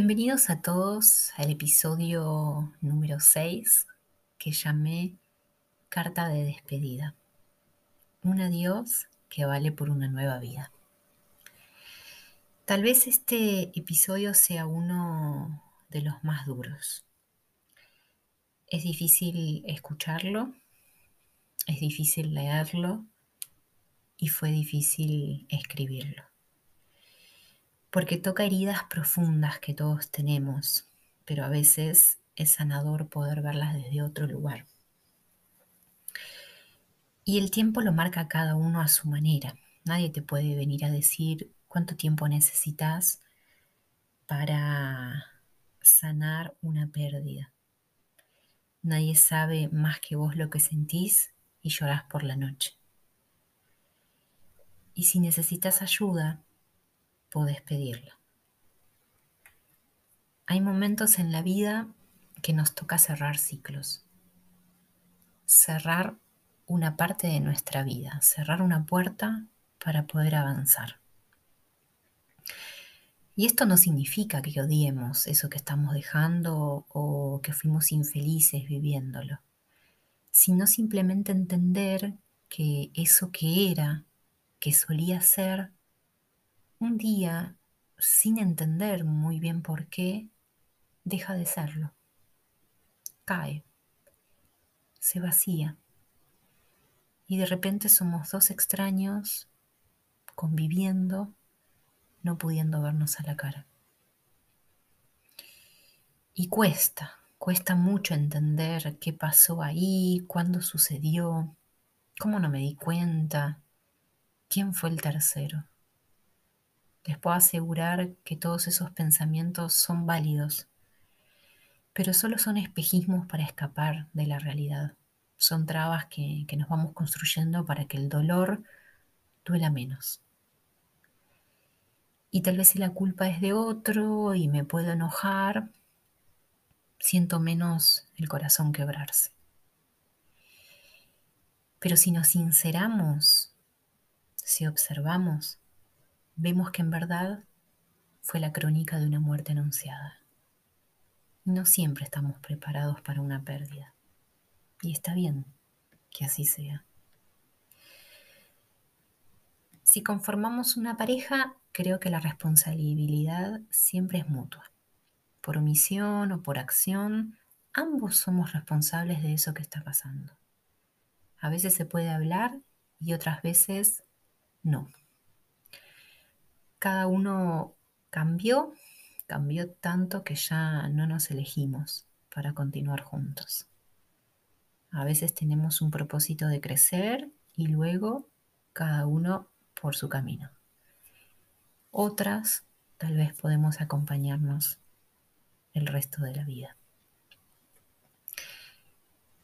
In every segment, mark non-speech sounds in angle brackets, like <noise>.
Bienvenidos a todos al episodio número 6 que llamé Carta de despedida. Un adiós que vale por una nueva vida. Tal vez este episodio sea uno de los más duros. Es difícil escucharlo, es difícil leerlo y fue difícil escribirlo porque toca heridas profundas que todos tenemos, pero a veces es sanador poder verlas desde otro lugar. Y el tiempo lo marca cada uno a su manera. Nadie te puede venir a decir cuánto tiempo necesitas para sanar una pérdida. Nadie sabe más que vos lo que sentís y llorás por la noche. Y si necesitas ayuda, podés pedirlo. Hay momentos en la vida que nos toca cerrar ciclos, cerrar una parte de nuestra vida, cerrar una puerta para poder avanzar. Y esto no significa que odiemos eso que estamos dejando o que fuimos infelices viviéndolo, sino simplemente entender que eso que era, que solía ser, un día, sin entender muy bien por qué, deja de serlo. Cae, se vacía. Y de repente somos dos extraños conviviendo, no pudiendo vernos a la cara. Y cuesta, cuesta mucho entender qué pasó ahí, cuándo sucedió, cómo no me di cuenta, quién fue el tercero. Les puedo asegurar que todos esos pensamientos son válidos, pero solo son espejismos para escapar de la realidad. Son trabas que, que nos vamos construyendo para que el dolor duela menos. Y tal vez si la culpa es de otro y me puedo enojar, siento menos el corazón quebrarse. Pero si nos sinceramos, si observamos, vemos que en verdad fue la crónica de una muerte anunciada. No siempre estamos preparados para una pérdida. Y está bien que así sea. Si conformamos una pareja, creo que la responsabilidad siempre es mutua. Por omisión o por acción, ambos somos responsables de eso que está pasando. A veces se puede hablar y otras veces no cada uno cambió, cambió tanto que ya no nos elegimos para continuar juntos. A veces tenemos un propósito de crecer y luego cada uno por su camino. Otras tal vez podemos acompañarnos el resto de la vida.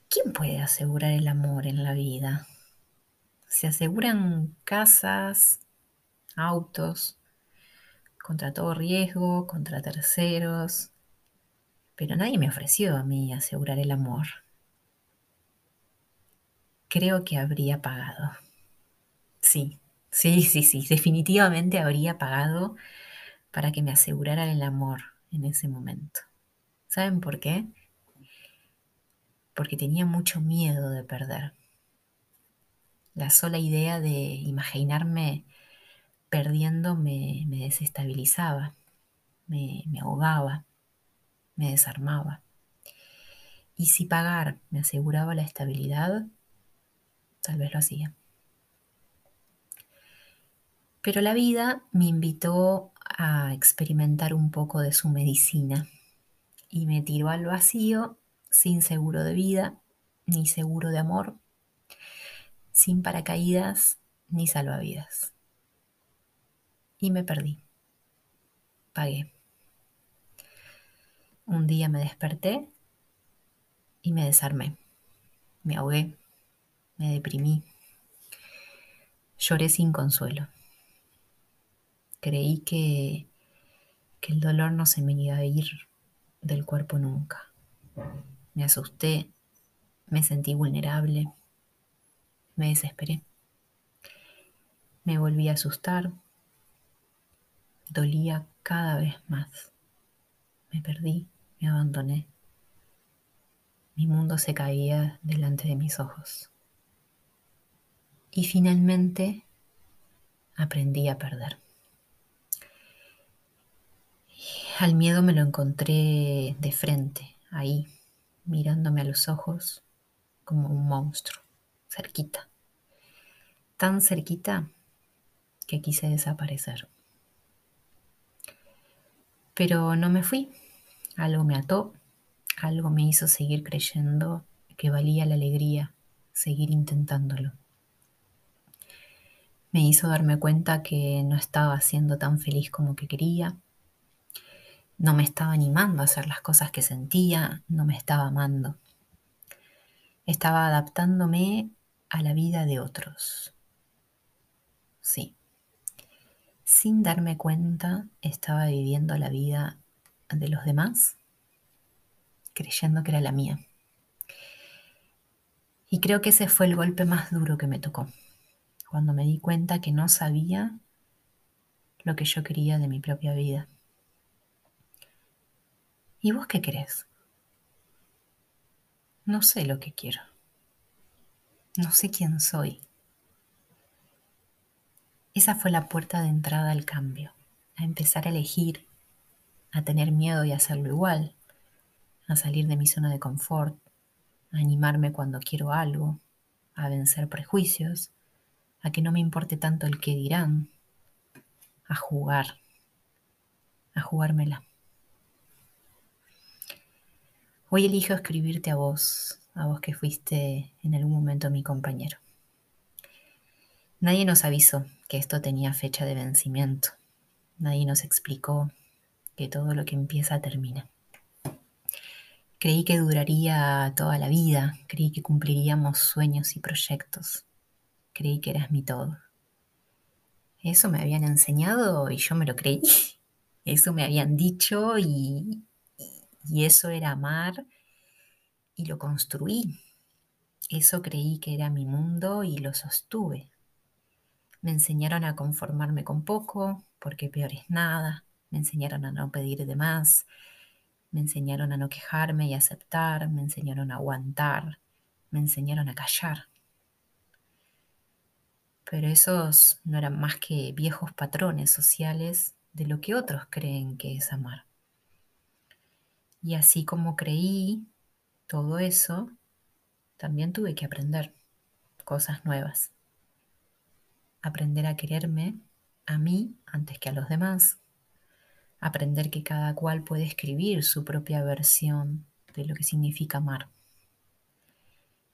¿Quién puede asegurar el amor en la vida? Se aseguran casas, autos, contra todo riesgo, contra terceros, pero nadie me ofreció a mí asegurar el amor. Creo que habría pagado. Sí, sí, sí, sí, definitivamente habría pagado para que me aseguraran el amor en ese momento. ¿Saben por qué? Porque tenía mucho miedo de perder. La sola idea de imaginarme perdiendo me, desestabilizaba, me, me ahogaba, me desarmaba. Y si pagar me aseguraba la estabilidad, tal vez lo hacía. Pero la vida me invitó a experimentar un poco de su medicina y me tiró al vacío sin seguro de vida ni seguro de amor, sin paracaídas ni salvavidas y me perdí. Pagué. Un día me desperté y me desarmé. Me ahogué, me deprimí. Lloré sin consuelo. Creí que, que el dolor no se me iba a ir del cuerpo nunca. Me asusté, me sentí vulnerable, me desesperé. Me volví a asustar, dolía cada vez más. me perdí, me abandoné. Mi mundo se caía delante de mis ojos. Y finalmente aprendí a perder. Al miedo me lo encontré de frente, ahí, mirándome a los ojos como un monstruo, cerquita. Tan cerquita que quise desaparecer. Pero no me fui. Algo me ató, algo me hizo seguir creyendo que valía la alegría, seguir intentándolo. Me hizo darme cuenta que no estaba siendo tan feliz como que quería, no me estaba animando a hacer las cosas que sentía, no me estaba amando. Estaba adaptándome a la vida de otros. Sí. Sin darme cuenta, estaba viviendo la vida de los demás, creyendo que era la mía. Y creo que ese fue el golpe más duro que me tocó, cuando me di cuenta que no sabía lo que yo quería de mi propia vida. ¿Y vos qué querés? No sé lo que quiero. No sé quién soy. Esa fue la puerta de entrada al cambio, a empezar a elegir, a tener miedo y hacerlo igual, a salir de mi zona de confort, a animarme cuando quiero algo, a vencer prejuicios, a que no me importe tanto el qué dirán, a jugar, a jugármela. Hoy elijo escribirte a vos, a vos que fuiste en algún momento mi compañero. Nadie nos avisó que esto tenía fecha de vencimiento. Nadie nos explicó que todo lo que empieza termina. Creí que duraría toda la vida, creí que cumpliríamos sueños y proyectos. Creí que eras mi todo. Eso me habían enseñado y yo me lo creí. <laughs> Eso me habían dicho y, y eso era amar y lo construí. Eso creí que era mi mundo y lo sostuve. Me enseñaron a conformarme con poco, porque peor es nada. Me enseñaron a no pedir de más. Me enseñaron a no quejarme y aceptar. Me enseñaron a aguantar. Me enseñaron a callar. Pero esos no eran más que viejos patrones sociales de lo que otros creen que es amar. Y así como creí todo eso, también tuve que aprender cosas nuevas. Aprender a quererme a mí antes que a los demás. Aprender que cada cual puede escribir su propia versión de lo que significa amar.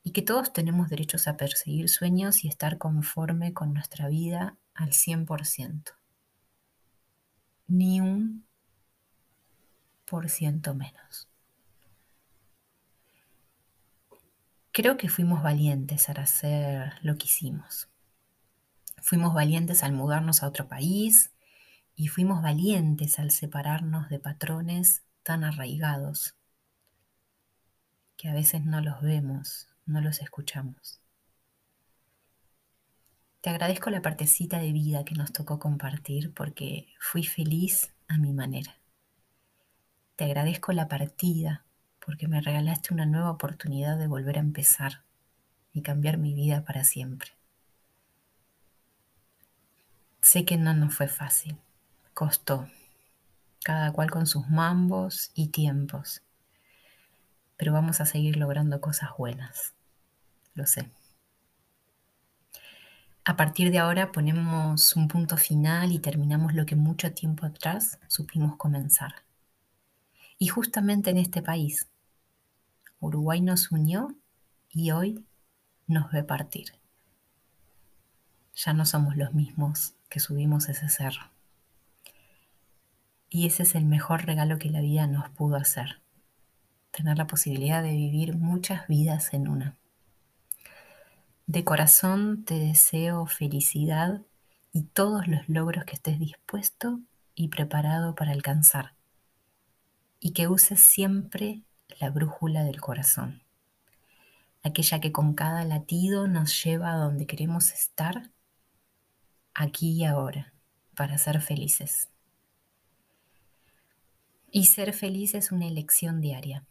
Y que todos tenemos derechos a perseguir sueños y estar conforme con nuestra vida al 100%. Ni un por ciento menos. Creo que fuimos valientes al hacer lo que hicimos. Fuimos valientes al mudarnos a otro país y fuimos valientes al separarnos de patrones tan arraigados que a veces no los vemos, no los escuchamos. Te agradezco la partecita de vida que nos tocó compartir porque fui feliz a mi manera. Te agradezco la partida porque me regalaste una nueva oportunidad de volver a empezar y cambiar mi vida para siempre. Sé que no nos fue fácil, costó, cada cual con sus mambos y tiempos, pero vamos a seguir logrando cosas buenas, lo sé. A partir de ahora ponemos un punto final y terminamos lo que mucho tiempo atrás supimos comenzar y justamente en este país. Uruguay nos unió y hoy nos ve partir. Ya no somos los mismos que subimos ese cerro. Y ese es el mejor regalo que la vida nos pudo hacer. Tener la posibilidad de vivir muchas vidas en una. De corazón te deseo felicidad y todos los logros que estés dispuesto y preparado para alcanzar y que uses siempre la brújula del corazón, aquella que con cada latido nos lleva a donde queremos estar, aquí y ahora, para ser felices. Y ser feliz es una elección diaria.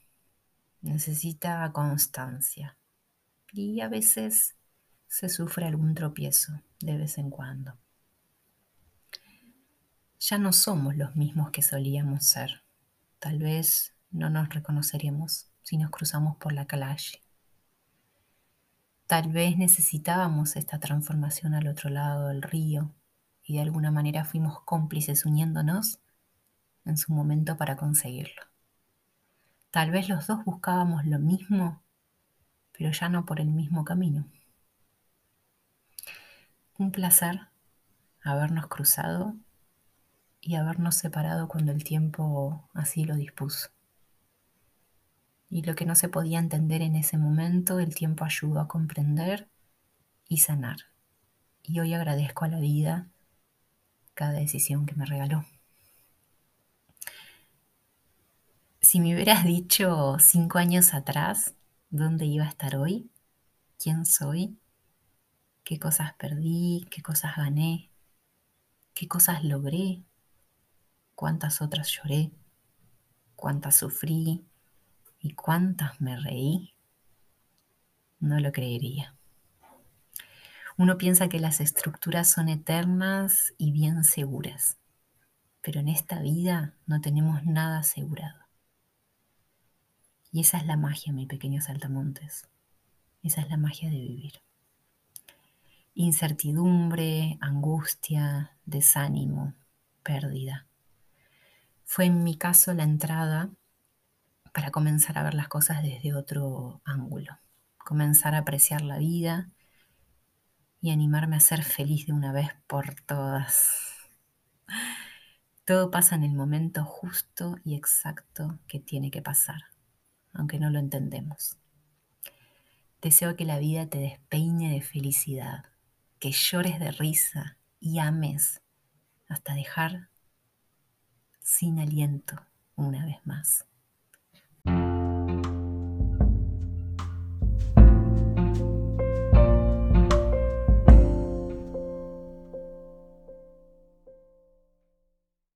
Necesita constancia. Y a veces se sufre algún tropiezo de vez en cuando. Ya no somos los mismos que solíamos ser. Tal vez no nos reconoceremos si nos cruzamos por la calle. Tal vez necesitábamos esta transformación al otro lado del río y de alguna manera fuimos cómplices uniéndonos en su momento para conseguirlo. Tal vez los dos buscábamos lo mismo, pero ya no por el mismo camino. Un placer habernos cruzado y habernos separado cuando el tiempo así lo dispuso. Y lo que no se podía entender en ese momento, el tiempo ayudó a comprender y sanar. Y hoy agradezco a la vida cada decisión que me regaló. Si me hubieras dicho cinco años atrás dónde iba a estar hoy, quién soy, qué cosas perdí, qué cosas gané, qué cosas logré, cuántas otras lloré, cuántas sufrí y cuántas me reí, no lo creería. Uno piensa que las estructuras son eternas y bien seguras, pero en esta vida no tenemos nada asegurado. Y esa es la magia, mi pequeño saltamontes. Esa es la magia de vivir. Incertidumbre, angustia, desánimo, pérdida. Fue en mi caso la entrada para comenzar a ver las cosas desde otro ángulo, comenzar a apreciar la vida y animarme a ser feliz de una vez por todas. Todo pasa en el momento justo y exacto que tiene que pasar aunque no lo entendemos. Deseo que la vida te despeine de felicidad, que llores de risa y ames hasta dejar sin aliento una vez más.